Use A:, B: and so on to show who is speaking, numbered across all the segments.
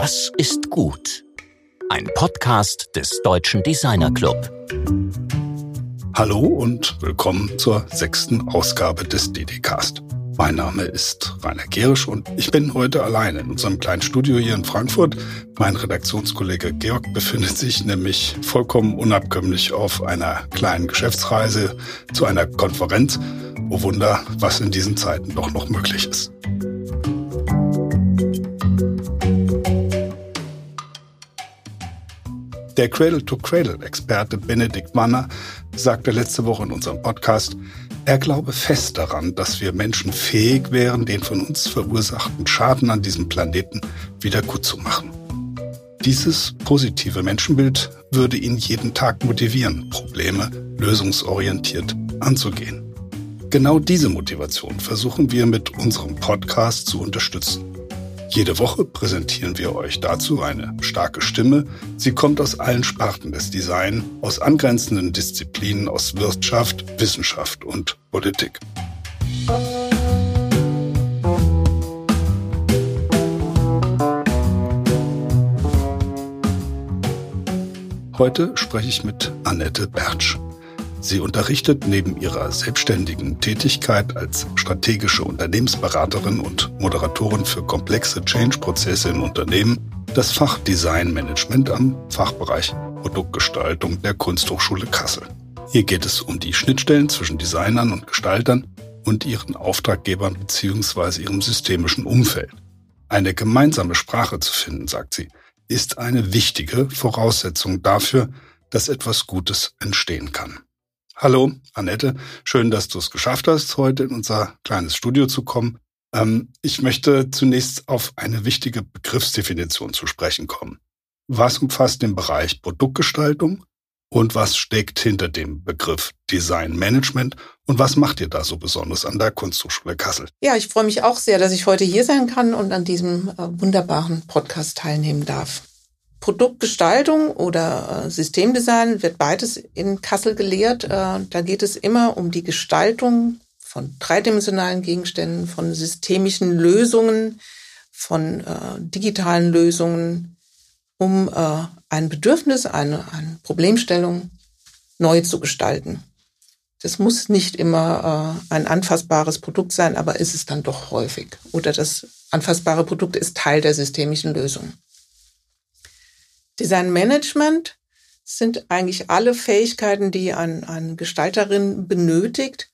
A: Was ist gut? Ein Podcast des Deutschen Designer Club.
B: Hallo und willkommen zur sechsten Ausgabe des DDcast. Mein Name ist Rainer Gerisch und ich bin heute allein in unserem kleinen Studio hier in Frankfurt. Mein Redaktionskollege Georg befindet sich nämlich vollkommen unabkömmlich auf einer kleinen Geschäftsreise zu einer Konferenz. Oh Wunder, was in diesen Zeiten doch noch möglich ist. Der Cradle-to-Cradle-Experte Benedikt Manner sagte letzte Woche in unserem Podcast, er glaube fest daran, dass wir Menschen fähig wären, den von uns verursachten Schaden an diesem Planeten wieder gut zu machen. Dieses positive Menschenbild würde ihn jeden Tag motivieren, Probleme lösungsorientiert anzugehen. Genau diese Motivation versuchen wir mit unserem Podcast zu unterstützen. Jede Woche präsentieren wir euch dazu eine starke Stimme. Sie kommt aus allen Sparten des Design, aus angrenzenden Disziplinen, aus Wirtschaft, Wissenschaft und Politik. Heute spreche ich mit Annette Bertsch. Sie unterrichtet neben ihrer selbstständigen Tätigkeit als strategische Unternehmensberaterin und Moderatorin für komplexe Change-Prozesse in Unternehmen das Fach Design Management am Fachbereich Produktgestaltung der Kunsthochschule Kassel. Hier geht es um die Schnittstellen zwischen Designern und Gestaltern und ihren Auftraggebern bzw. ihrem systemischen Umfeld. Eine gemeinsame Sprache zu finden, sagt sie, ist eine wichtige Voraussetzung dafür, dass etwas Gutes entstehen kann. Hallo, Annette. Schön, dass du es geschafft hast, heute in unser kleines Studio zu kommen. Ähm, ich möchte zunächst auf eine wichtige Begriffsdefinition zu sprechen kommen. Was umfasst den Bereich Produktgestaltung und was steckt hinter dem Begriff Design Management und was macht ihr da so besonders an der Kunsthochschule Kassel?
C: Ja, ich freue mich auch sehr, dass ich heute hier sein kann und an diesem äh, wunderbaren Podcast teilnehmen darf. Produktgestaltung oder äh, Systemdesign wird beides in Kassel gelehrt. Äh, da geht es immer um die Gestaltung von dreidimensionalen Gegenständen, von systemischen Lösungen, von äh, digitalen Lösungen, um ein Bedürfnis, eine, eine Problemstellung neu zu gestalten. Das muss nicht immer ein anfassbares Produkt sein, aber ist es dann doch häufig. Oder das anfassbare Produkt ist Teil der systemischen Lösung. Design Management sind eigentlich alle Fähigkeiten, die eine ein Gestalterin benötigt,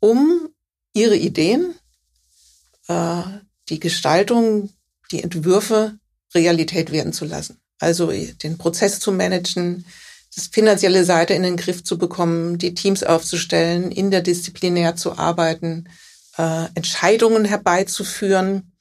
C: um ihre Ideen, äh, die Gestaltung, die Entwürfe Realität werden zu lassen. Also den Prozess zu managen, das finanzielle Seite in den Griff zu bekommen, die Teams aufzustellen, interdisziplinär zu arbeiten, äh, Entscheidungen herbeizuführen,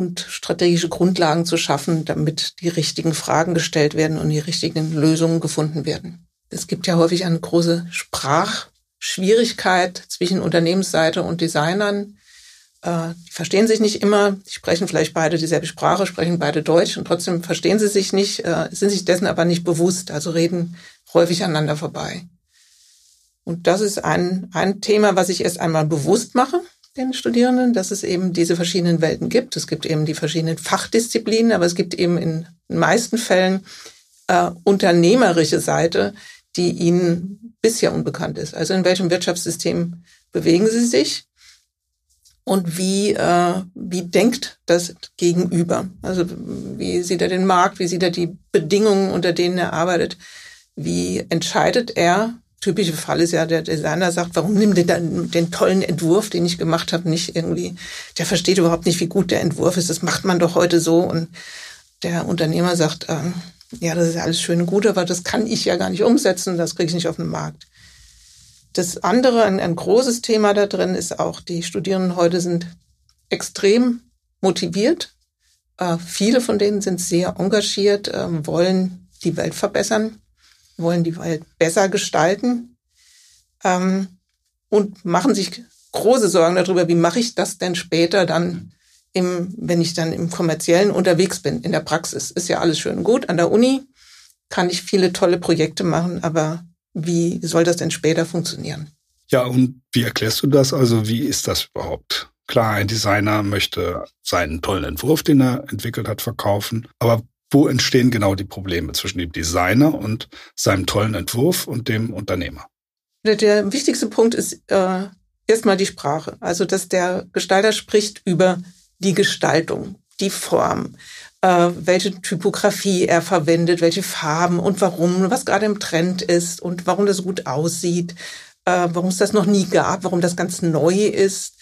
C: und strategische Grundlagen zu schaffen, damit die richtigen Fragen gestellt werden und die richtigen Lösungen gefunden werden. Es gibt ja häufig eine große Sprachschwierigkeit zwischen Unternehmensseite und Designern. Äh, die verstehen sich nicht immer, die sprechen vielleicht beide dieselbe Sprache, sprechen beide Deutsch und trotzdem verstehen sie sich nicht, äh, sind sich dessen aber nicht bewusst, also reden häufig aneinander vorbei. Und das ist ein, ein Thema, was ich erst einmal bewusst mache den Studierenden, dass es eben diese verschiedenen Welten gibt. Es gibt eben die verschiedenen Fachdisziplinen, aber es gibt eben in den meisten Fällen äh, unternehmerische Seite, die ihnen bisher unbekannt ist. Also in welchem Wirtschaftssystem bewegen sie sich und wie, äh, wie denkt das Gegenüber? Also wie sieht er den Markt, wie sieht er die Bedingungen, unter denen er arbeitet? Wie entscheidet er typische Fall ist ja, der Designer sagt, warum nimmt ihr dann den tollen Entwurf, den ich gemacht habe, nicht irgendwie, der versteht überhaupt nicht, wie gut der Entwurf ist, das macht man doch heute so. Und der Unternehmer sagt, ähm, ja, das ist alles schön und gut, aber das kann ich ja gar nicht umsetzen, das kriege ich nicht auf den Markt. Das andere, ein, ein großes Thema da drin ist auch, die Studierenden heute sind extrem motiviert. Äh, viele von denen sind sehr engagiert, äh, wollen die Welt verbessern wollen die Welt besser gestalten ähm, und machen sich große Sorgen darüber, wie mache ich das denn später dann, im, wenn ich dann im kommerziellen unterwegs bin, in der Praxis. Ist ja alles schön und gut. An der Uni kann ich viele tolle Projekte machen, aber wie soll das denn später funktionieren?
B: Ja, und wie erklärst du das? Also wie ist das überhaupt? Klar, ein Designer möchte seinen tollen Entwurf, den er entwickelt hat, verkaufen. Aber wo entstehen genau die Probleme zwischen dem Designer und seinem tollen Entwurf und dem Unternehmer?
C: Der wichtigste Punkt ist äh, erstmal die Sprache. Also, dass der Gestalter spricht über die Gestaltung, die Form, äh, welche Typografie er verwendet, welche Farben und warum, was gerade im Trend ist und warum das gut aussieht, äh, warum es das noch nie gab, warum das ganz neu ist.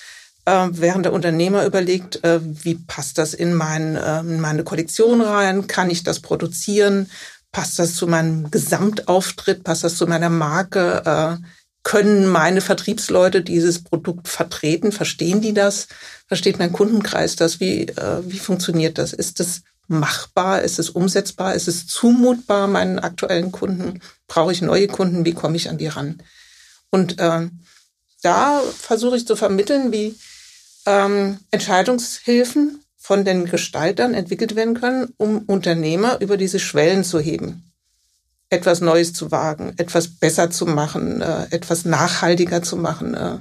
C: Äh, während der Unternehmer überlegt, äh, wie passt das in, mein, äh, in meine Kollektion rein, kann ich das produzieren, passt das zu meinem Gesamtauftritt, passt das zu meiner Marke, äh, können meine Vertriebsleute dieses Produkt vertreten? Verstehen die das? Versteht mein Kundenkreis das? Wie, äh, wie funktioniert das? Ist es machbar? Ist es umsetzbar? Ist es zumutbar meinen aktuellen Kunden? Brauche ich neue Kunden? Wie komme ich an die ran? Und äh, da versuche ich zu vermitteln, wie ähm, Entscheidungshilfen von den Gestaltern entwickelt werden können, um Unternehmer über diese Schwellen zu heben etwas Neues zu wagen, etwas besser zu machen, äh, etwas nachhaltiger zu machen. Äh,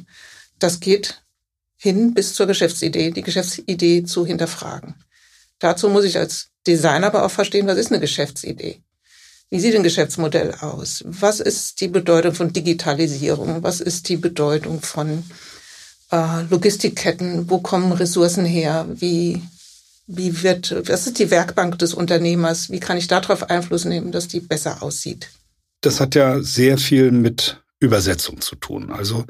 C: das geht hin bis zur Geschäftsidee, die Geschäftsidee zu hinterfragen. Dazu muss ich als Designer aber auch verstehen, was ist eine Geschäftsidee? Wie sieht ein Geschäftsmodell aus? Was ist die Bedeutung von Digitalisierung? Was ist die Bedeutung von äh, Logistikketten? Wo kommen Ressourcen her? Wie wie wird, was ist die Werkbank des Unternehmers? Wie kann ich darauf Einfluss nehmen, dass die besser aussieht?
B: Das hat ja sehr viel mit Übersetzung zu tun. Also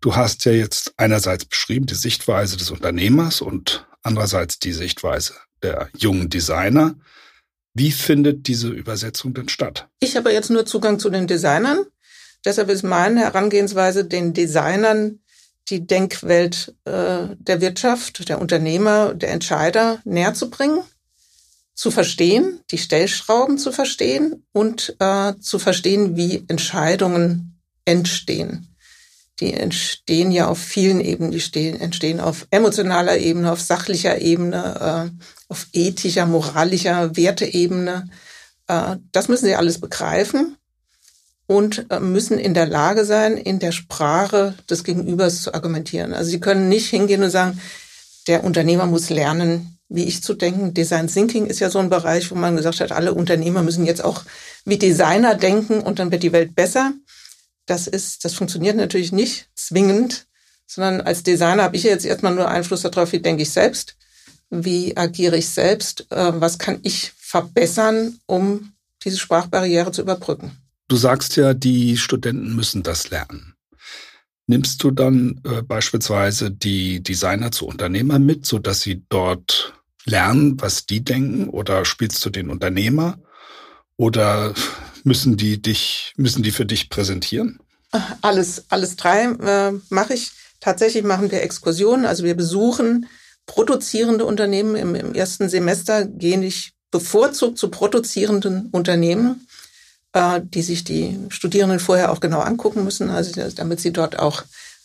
B: du hast ja jetzt einerseits beschrieben die Sichtweise des Unternehmers und andererseits die Sichtweise der jungen Designer. Wie findet diese Übersetzung denn statt?
C: Ich habe jetzt nur Zugang zu den Designern. Deshalb ist meine Herangehensweise, den Designern die Denkwelt äh, der Wirtschaft, der Unternehmer, der Entscheider näher zu bringen, zu verstehen, die Stellschrauben zu verstehen und äh, zu verstehen, wie Entscheidungen entstehen. Die entstehen ja auf vielen Ebenen, die stehen, entstehen auf emotionaler Ebene, auf sachlicher Ebene, äh, auf ethischer, moralischer Werteebene. Äh, das müssen Sie alles begreifen und äh, müssen in der Lage sein, in der Sprache des Gegenübers zu argumentieren. Also sie können nicht hingehen und sagen, der Unternehmer muss lernen, wie ich zu denken. Design Thinking ist ja so ein Bereich, wo man gesagt hat, alle Unternehmer müssen jetzt auch wie Designer denken und dann wird die Welt besser. Das ist, das funktioniert natürlich nicht zwingend, sondern als Designer habe ich jetzt erstmal nur Einfluss darauf, wie denke ich selbst, wie agiere ich selbst, äh, was kann ich verbessern, um diese Sprachbarriere zu überbrücken.
B: Du sagst ja, die Studenten müssen das lernen. Nimmst du dann äh, beispielsweise die Designer zu Unternehmern mit, so dass sie dort lernen, was die denken, oder spielst du den Unternehmer? Oder müssen die dich, müssen die für dich präsentieren?
C: Alles, alles drei äh, mache ich. Tatsächlich machen wir Exkursionen, also wir besuchen produzierende Unternehmen. Im, im ersten Semester gehe ich bevorzugt zu produzierenden Unternehmen die sich die Studierenden vorher auch genau angucken müssen, also damit sie dort auch,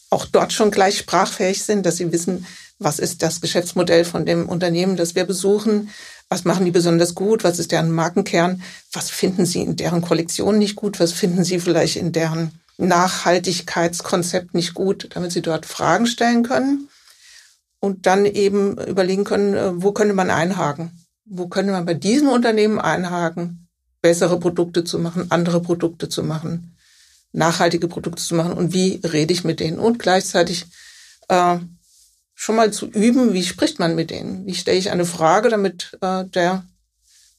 C: auch dort schon gleich sprachfähig sind, dass sie wissen, was ist das Geschäftsmodell von dem Unternehmen, das wir besuchen, was machen die besonders gut, was ist deren Markenkern, was finden sie in deren Kollektion nicht gut, was finden sie vielleicht in deren Nachhaltigkeitskonzept nicht gut, damit sie dort Fragen stellen können und dann eben überlegen können, äh, wo könnte man einhaken? Wo könnte man bei diesem Unternehmen einhaken? Bessere Produkte zu machen, andere Produkte zu machen, nachhaltige Produkte zu machen und wie rede ich mit denen und gleichzeitig äh, schon mal zu üben, wie spricht man mit denen, wie stelle ich eine Frage, damit äh, der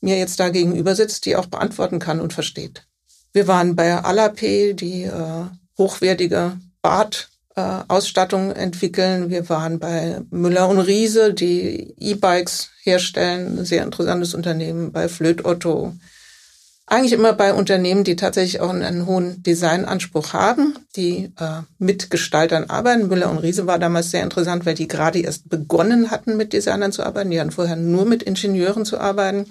C: mir jetzt da gegenüber sitzt, die auch beantworten kann und versteht. Wir waren bei Alapé, die äh, hochwertige Badausstattung äh, entwickeln. Wir waren bei Müller und Riese, die E-Bikes herstellen, ein sehr interessantes Unternehmen, bei Flöt Otto, eigentlich immer bei Unternehmen, die tatsächlich auch einen hohen Designanspruch haben, die äh, mit Gestaltern arbeiten. Müller und Riese war damals sehr interessant, weil die gerade erst begonnen hatten, mit Designern zu arbeiten. Die hatten vorher nur mit Ingenieuren zu arbeiten.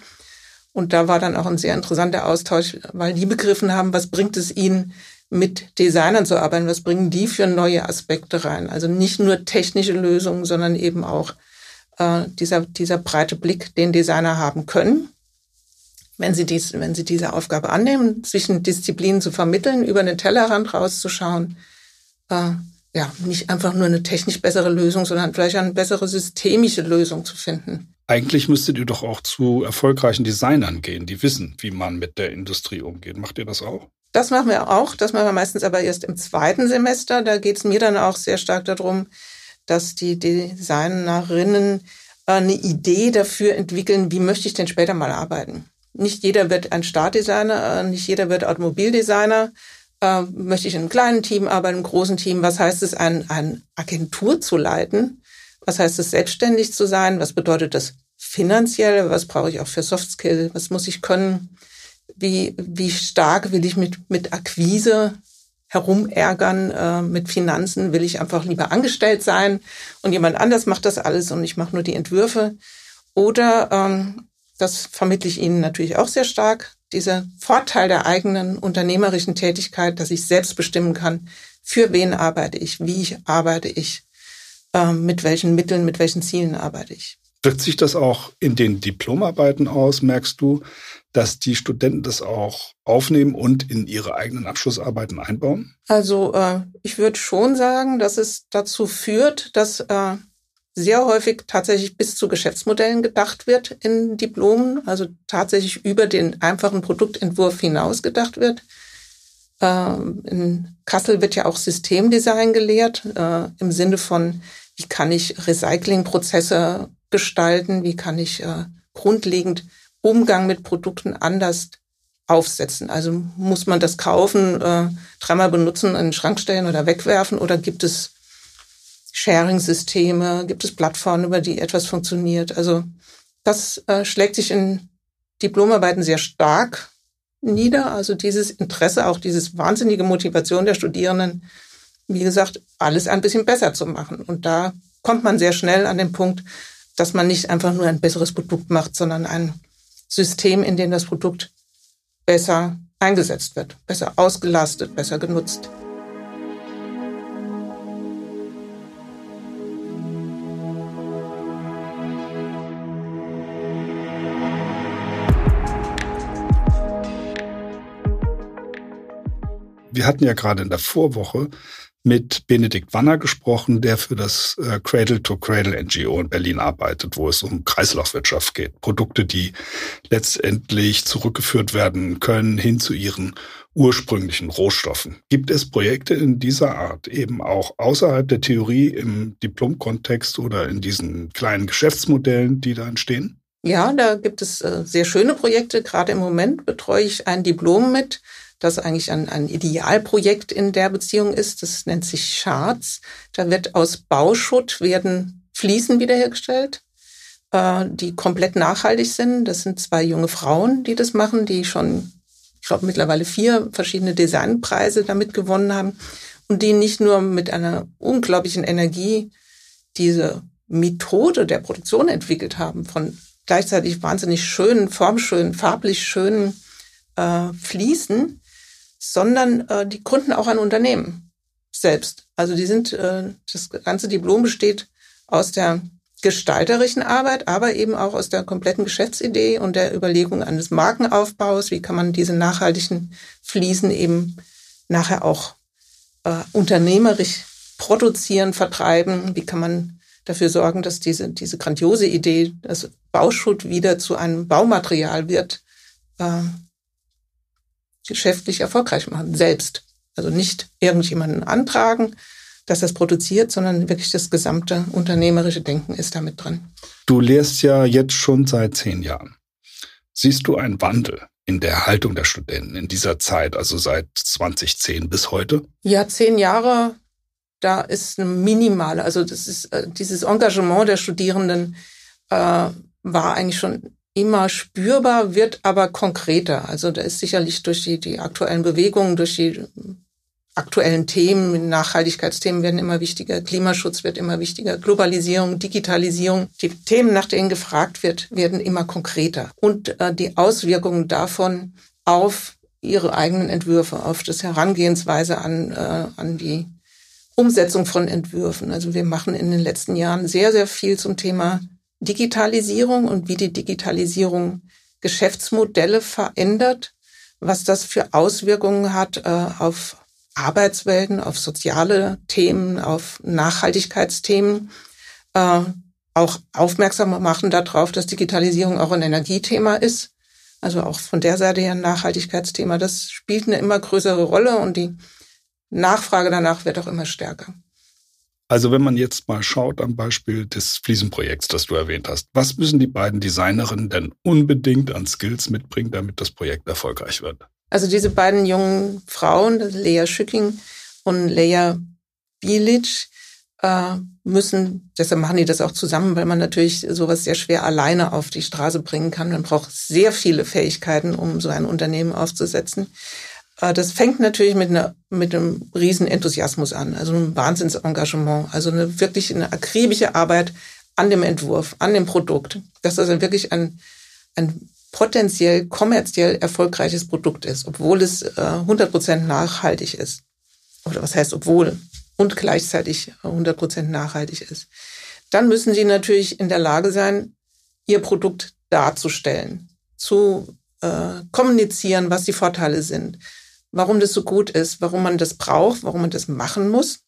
C: Und da war dann auch ein sehr interessanter Austausch, weil die begriffen haben, was bringt es ihnen, mit Designern zu arbeiten, was bringen die für neue Aspekte rein. Also nicht nur technische Lösungen, sondern eben auch äh, dieser, dieser breite Blick, den Designer haben können wenn Sie, dies, wenn Sie diese Aufgabe annehmen, zwischen Disziplinen zu vermitteln, über den Tellerrand rauszuschauen, äh, ja, nicht einfach nur eine technisch bessere Lösung, sondern vielleicht eine bessere systemische Lösung zu finden.
B: Eigentlich müsstet ihr doch auch zu erfolgreichen Designern gehen, die wissen, wie man mit der Industrie umgeht. Macht ihr das auch?
C: Das machen wir auch. Das machen wir meistens aber erst im zweiten Semester. Da geht es mir dann auch sehr stark darum, dass die Designerinnen eine Idee dafür entwickeln, wie möchte ich denn später mal arbeiten. Nicht jeder wird ein Startdesigner, äh, nicht jeder wird Automobildesigner. Äh, möchte ich in einem kleinen Team arbeiten, im großen Team? Was heißt es, ein, ein Agentur zu leiten? Was heißt es, selbstständig zu sein? Was bedeutet das finanziell? Was brauche ich auch für Soft Skill? Was muss ich können? Wie, wie stark will ich mit, mit Akquise herumärgern äh, mit Finanzen, will ich einfach lieber angestellt sein und jemand anders macht das alles und ich mache nur die Entwürfe. Oder, ähm, das vermittle ich Ihnen natürlich auch sehr stark, dieser Vorteil der eigenen unternehmerischen Tätigkeit, dass ich selbst bestimmen kann, für wen arbeite ich, wie arbeite ich, äh, mit welchen Mitteln, mit welchen Zielen arbeite ich.
B: Wirkt sich das auch in den Diplomarbeiten aus? Merkst du, dass die Studenten das auch aufnehmen und in ihre eigenen Abschlussarbeiten einbauen?
C: Also äh, ich würde schon sagen, dass es dazu führt, dass äh, sehr häufig tatsächlich bis zu Geschäftsmodellen gedacht wird in Diplomen, also tatsächlich über den einfachen Produktentwurf hinaus gedacht wird. Äh, in Kassel wird ja auch Systemdesign gelehrt, äh, im Sinne von, wie kann ich Recyclingprozesse gestalten, wie kann ich äh, grundlegend Umgang mit Produkten anders aufsetzen. Also muss man das kaufen, äh, dreimal benutzen, in den Schrank stellen oder wegwerfen oder gibt es Sharing-Systeme, gibt es Plattformen, über die etwas funktioniert. Also das äh, schlägt sich in Diplomarbeiten sehr stark nieder. Also dieses Interesse, auch dieses wahnsinnige Motivation der Studierenden, wie gesagt, alles ein bisschen besser zu machen. Und da kommt man sehr schnell an den Punkt, dass man nicht einfach nur ein besseres Produkt macht, sondern ein System, in dem das Produkt besser eingesetzt wird, besser ausgelastet, besser genutzt.
B: Wir hatten ja gerade in der Vorwoche mit Benedikt Wanner gesprochen, der für das äh, Cradle to Cradle NGO in Berlin arbeitet, wo es um Kreislaufwirtschaft geht. Produkte, die letztendlich zurückgeführt werden können hin zu ihren ursprünglichen Rohstoffen. Gibt es Projekte in dieser Art eben auch außerhalb der Theorie im Diplomkontext oder in diesen kleinen Geschäftsmodellen, die da entstehen?
C: Ja, da gibt es äh, sehr schöne Projekte. Gerade im Moment betreue ich ein Diplom mit das eigentlich ein, ein Idealprojekt in der Beziehung ist. Das nennt sich Scharz. Da wird aus Bauschutt werden Fliesen wiederhergestellt, äh, die komplett nachhaltig sind. Das sind zwei junge Frauen, die das machen, die schon, ich glaube, mittlerweile vier verschiedene Designpreise damit gewonnen haben und die nicht nur mit einer unglaublichen Energie diese Methode der Produktion entwickelt haben von gleichzeitig wahnsinnig schönen, formschönen, farblich schönen äh, Fliesen, sondern äh, die gründen auch ein Unternehmen selbst. Also die sind, äh, das ganze Diplom besteht aus der gestalterischen Arbeit, aber eben auch aus der kompletten Geschäftsidee und der Überlegung eines Markenaufbaus. Wie kann man diese nachhaltigen Fliesen eben nachher auch äh, unternehmerisch produzieren, vertreiben? Wie kann man dafür sorgen, dass diese, diese grandiose Idee, dass Bauschutt wieder zu einem Baumaterial wird, äh, geschäftlich erfolgreich machen, selbst. Also nicht irgendjemanden antragen, dass das produziert, sondern wirklich das gesamte unternehmerische Denken ist damit drin.
B: Du lehrst ja jetzt schon seit zehn Jahren. Siehst du einen Wandel in der Haltung der Studenten in dieser Zeit, also seit 2010 bis heute?
C: Ja, zehn Jahre, da ist eine minimale, also das ist äh, dieses Engagement der Studierenden äh, war eigentlich schon immer spürbar, wird aber konkreter. Also da ist sicherlich durch die, die aktuellen Bewegungen, durch die aktuellen Themen, Nachhaltigkeitsthemen werden immer wichtiger, Klimaschutz wird immer wichtiger, Globalisierung, Digitalisierung, die Themen, nach denen gefragt wird, werden immer konkreter. Und äh, die Auswirkungen davon auf ihre eigenen Entwürfe, auf das Herangehensweise an, äh, an die Umsetzung von Entwürfen. Also wir machen in den letzten Jahren sehr, sehr viel zum Thema Digitalisierung und wie die Digitalisierung Geschäftsmodelle verändert, was das für Auswirkungen hat äh, auf Arbeitswelten, auf soziale Themen, auf Nachhaltigkeitsthemen, äh, auch aufmerksam machen darauf, dass Digitalisierung auch ein Energiethema ist. Also auch von der Seite her ein Nachhaltigkeitsthema. Das spielt eine immer größere Rolle und die Nachfrage danach wird auch immer stärker.
B: Also wenn man jetzt mal schaut am Beispiel des Fliesenprojekts, das du erwähnt hast, was müssen die beiden Designerinnen denn unbedingt an Skills mitbringen, damit das Projekt erfolgreich wird?
C: Also diese beiden jungen Frauen, Lea Schücking und Lea Bilic, äh, müssen, deshalb machen die das auch zusammen, weil man natürlich sowas sehr schwer alleine auf die Straße bringen kann. Man braucht sehr viele Fähigkeiten, um so ein Unternehmen aufzusetzen. Äh, das fängt natürlich mit, einer, mit einem riesen Enthusiasmus an, also einem Wahnsinnsengagement, also eine wirklich eine akribische Arbeit an dem Entwurf, an dem Produkt, dass das wirklich ein, ein potenziell kommerziell erfolgreiches Produkt ist, obwohl es äh, 100% nachhaltig ist. Oder was heißt obwohl? Und gleichzeitig 100% nachhaltig ist. Dann müssen sie natürlich in der Lage sein, ihr Produkt darzustellen, zu äh, kommunizieren, was die Vorteile sind, warum das so gut ist, warum man das braucht, warum man das machen muss.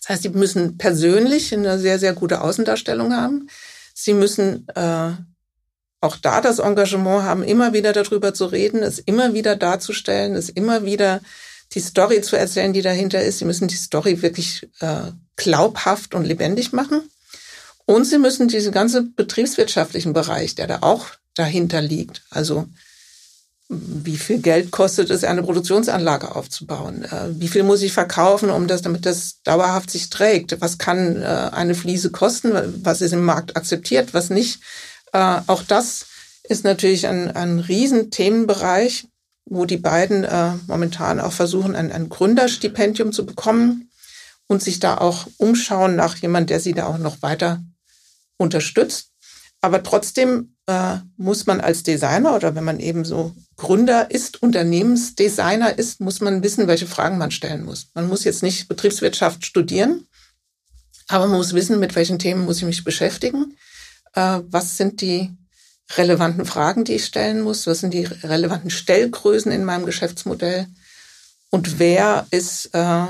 C: Das heißt, sie müssen persönlich eine sehr, sehr gute Außendarstellung haben. Sie müssen äh, auch da das Engagement haben, immer wieder darüber zu reden, es immer wieder darzustellen, es immer wieder die Story zu erzählen, die dahinter ist. Sie müssen die Story wirklich äh, glaubhaft und lebendig machen. Und sie müssen diesen ganzen betriebswirtschaftlichen Bereich, der da auch dahinter liegt, also wie viel Geld kostet es, eine Produktionsanlage aufzubauen? Äh, wie viel muss ich verkaufen, um das, damit das dauerhaft sich trägt? Was kann äh, eine Fliese kosten? Was ist im Markt akzeptiert? Was nicht? Äh, auch das ist natürlich ein, ein riesen Themenbereich, wo die beiden momentan auch versuchen, ein, ein Gründerstipendium zu bekommen und sich da auch umschauen nach jemand, der sie da auch noch weiter unterstützt. Aber trotzdem äh, muss man als Designer oder wenn man eben so Gründer ist, Unternehmensdesigner ist, muss man wissen, welche Fragen man stellen muss. Man muss jetzt nicht Betriebswirtschaft studieren, aber man muss wissen, mit welchen Themen muss ich mich beschäftigen. Äh, was sind die relevanten Fragen, die ich stellen muss? Was sind die relevanten Stellgrößen in meinem Geschäftsmodell? Und wer ist äh,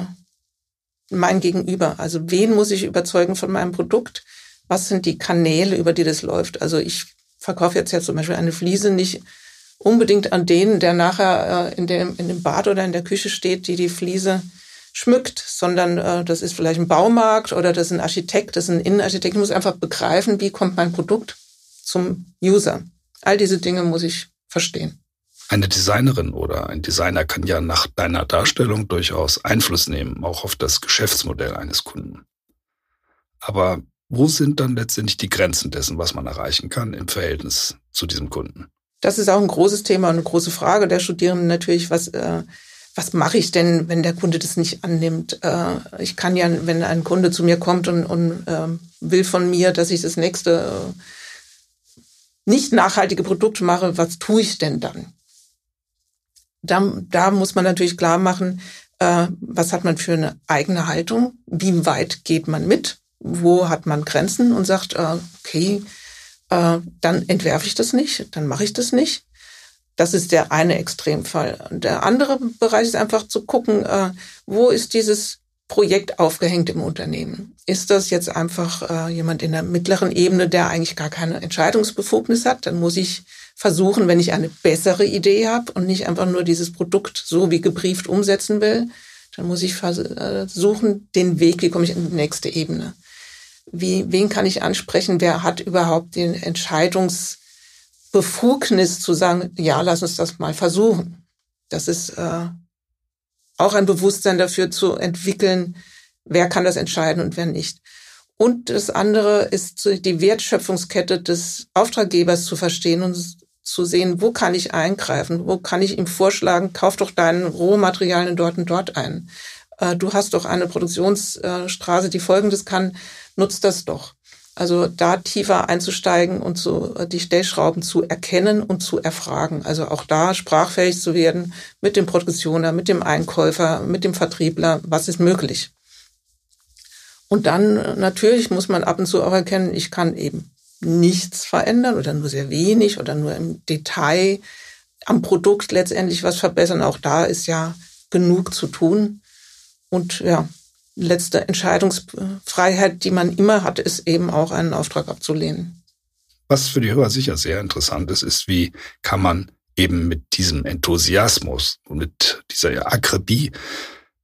C: mein Gegenüber? Also wen muss ich überzeugen von meinem Produkt? Was sind die Kanäle, über die das läuft? Also ich verkaufe jetzt ja zum Beispiel eine Fliese nicht unbedingt an den, der nachher äh, in, dem, in dem Bad oder in der Küche steht, die die Fliese schmückt, sondern äh, das ist vielleicht ein Baumarkt oder das ist ein Architekt, das ist ein Innenarchitekt. Ich muss einfach begreifen, wie kommt mein Produkt zum User. All diese Dinge muss ich verstehen.
B: Eine Designerin oder ein Designer kann ja nach deiner Darstellung durchaus Einfluss nehmen, auch auf das Geschäftsmodell eines Kunden. Aber wo sind dann letztendlich die Grenzen dessen, was man erreichen kann im Verhältnis zu diesem Kunden?
C: Das ist auch ein großes Thema und eine große Frage der Studierenden natürlich, was, äh, was mache ich denn, wenn der Kunde das nicht annimmt? Äh, ich kann ja, wenn ein Kunde zu mir kommt und, und äh, will von mir, dass ich das nächste äh, nicht nachhaltige Produkt mache, was tue ich denn dann? Da, da muss man natürlich klar machen, äh, was hat man für eine eigene Haltung? Wie weit geht man mit? Wo hat man Grenzen und sagt, äh, okay, äh, dann entwerfe ich das nicht, dann mache ich das nicht. Das ist der eine Extremfall. Und der andere Bereich ist einfach zu gucken, äh, wo ist dieses Projekt aufgehängt im Unternehmen? Ist das jetzt einfach jemand in der mittleren Ebene, der eigentlich gar keine Entscheidungsbefugnis hat? Dann muss ich versuchen, wenn ich eine bessere Idee habe und nicht einfach nur dieses Produkt so wie gebrieft umsetzen will, dann muss ich versuchen, den Weg, wie komme ich in die nächste Ebene wie, wen kann ich ansprechen, wer hat überhaupt den Entscheidungsbefugnis zu sagen, ja, lass uns das mal versuchen. Das ist äh, auch ein Bewusstsein dafür zu entwickeln, wer kann das entscheiden und wer nicht. Und das andere ist die Wertschöpfungskette des Auftraggebers zu verstehen und zu sehen, wo kann ich eingreifen, wo kann ich ihm vorschlagen, kauf doch deinen Rohmaterialien dort und dort ein. Äh, du hast doch eine Produktionsstraße, die Folgendes kann nutzt das doch. Also da tiefer einzusteigen und so die Stellschrauben zu erkennen und zu erfragen. Also auch da sprachfähig zu werden mit dem Produktioner, mit dem Einkäufer, mit dem Vertriebler. Was ist möglich? Und dann natürlich muss man ab und zu auch erkennen, ich kann eben nichts verändern oder nur sehr wenig oder nur im Detail am Produkt letztendlich was verbessern. Auch da ist ja genug zu tun. Und ja, letzte Entscheidungsfreiheit, die man immer hat, ist eben auch einen Auftrag abzulehnen.
B: Was für die Hörer sicher sehr interessant ist, ist, wie kann man eben mit diesem Enthusiasmus und mit dieser Akribie,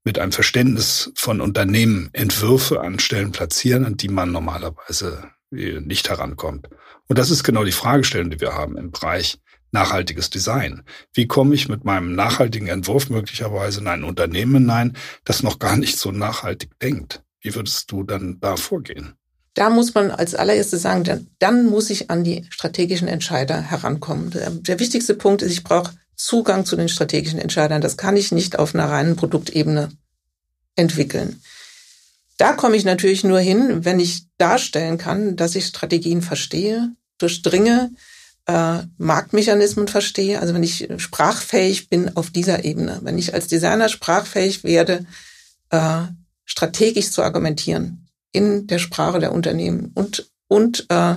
B: mit einem Verständnis von Unternehmen Entwürfe an Stellen platzieren, an die man normalerweise nicht herankommt. Und das ist genau die Fragestellung, die wir haben im Bereich nachhaltiges Design. Wie komme ich mit meinem nachhaltigen Entwurf möglicherweise in ein Unternehmen hinein, das noch gar nicht so nachhaltig denkt? Wie würdest du dann da vorgehen?
C: Da muss man als allererstes sagen, dann, dann muss ich an die strategischen Entscheider herankommen. Der, der wichtigste Punkt ist, ich brauche Zugang zu den strategischen Entscheidern. Das kann ich nicht auf einer reinen Produktebene entwickeln. Da komme ich natürlich nur hin, wenn ich darstellen kann, dass ich Strategien verstehe, durchdringe, äh, Marktmechanismen verstehe. Also wenn ich sprachfähig bin auf dieser Ebene, wenn ich als Designer sprachfähig werde, äh, strategisch zu argumentieren, in der Sprache der Unternehmen. Und, und äh,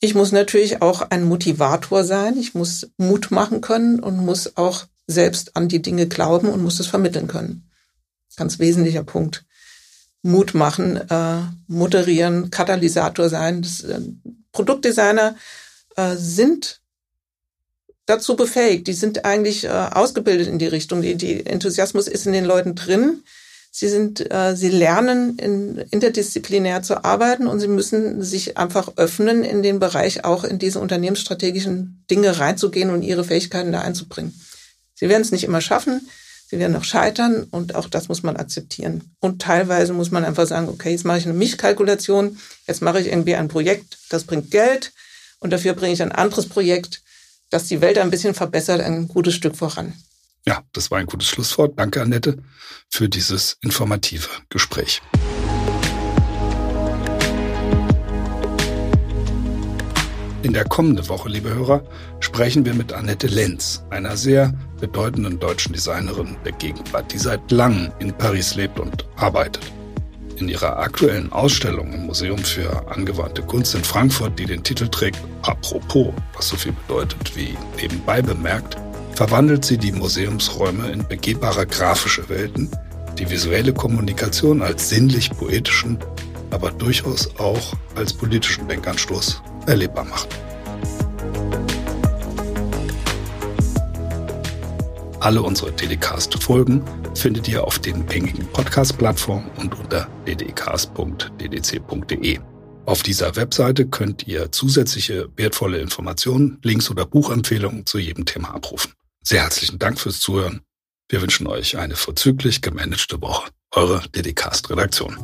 C: ich muss natürlich auch ein Motivator sein. Ich muss Mut machen können und muss auch selbst an die Dinge glauben und muss es vermitteln können. Ganz wesentlicher Punkt. Mut machen, äh, moderieren, Katalysator sein. Das, äh, Produktdesigner äh, sind dazu befähigt. Die sind eigentlich äh, ausgebildet in die Richtung. Die, die Enthusiasmus ist in den Leuten drin. Sie sind, äh, sie lernen in, interdisziplinär zu arbeiten und sie müssen sich einfach öffnen, in den Bereich auch in diese unternehmensstrategischen Dinge reinzugehen und ihre Fähigkeiten da einzubringen. Sie werden es nicht immer schaffen. Sie werden noch scheitern und auch das muss man akzeptieren. Und teilweise muss man einfach sagen, okay, jetzt mache ich eine Mischkalkulation, jetzt mache ich irgendwie ein Projekt, das bringt Geld und dafür bringe ich ein anderes Projekt, das die Welt ein bisschen verbessert, ein gutes Stück voran.
B: Ja, das war ein gutes Schlusswort. Danke, Annette, für dieses informative Gespräch. In der kommenden Woche, liebe Hörer, sprechen wir mit Annette Lenz, einer sehr bedeutenden deutschen Designerin der Gegenwart, die seit langem in Paris lebt und arbeitet. In ihrer aktuellen Ausstellung im Museum für angewandte Kunst in Frankfurt, die den Titel trägt Apropos, was so viel bedeutet wie nebenbei bemerkt, verwandelt sie die Museumsräume in begehbare grafische Welten, die visuelle Kommunikation als sinnlich-poetischen, aber durchaus auch als politischen Denkanstoß erlebbar macht. Alle unsere Telecast-Folgen findet ihr auf den gängigen Podcast-Plattformen und unter ddcast.ddc.de. Auf dieser Webseite könnt ihr zusätzliche wertvolle Informationen, Links oder Buchempfehlungen zu jedem Thema abrufen. Sehr herzlichen Dank fürs Zuhören. Wir wünschen euch eine vorzüglich gemanagte Woche. Eure Dedicast-Redaktion.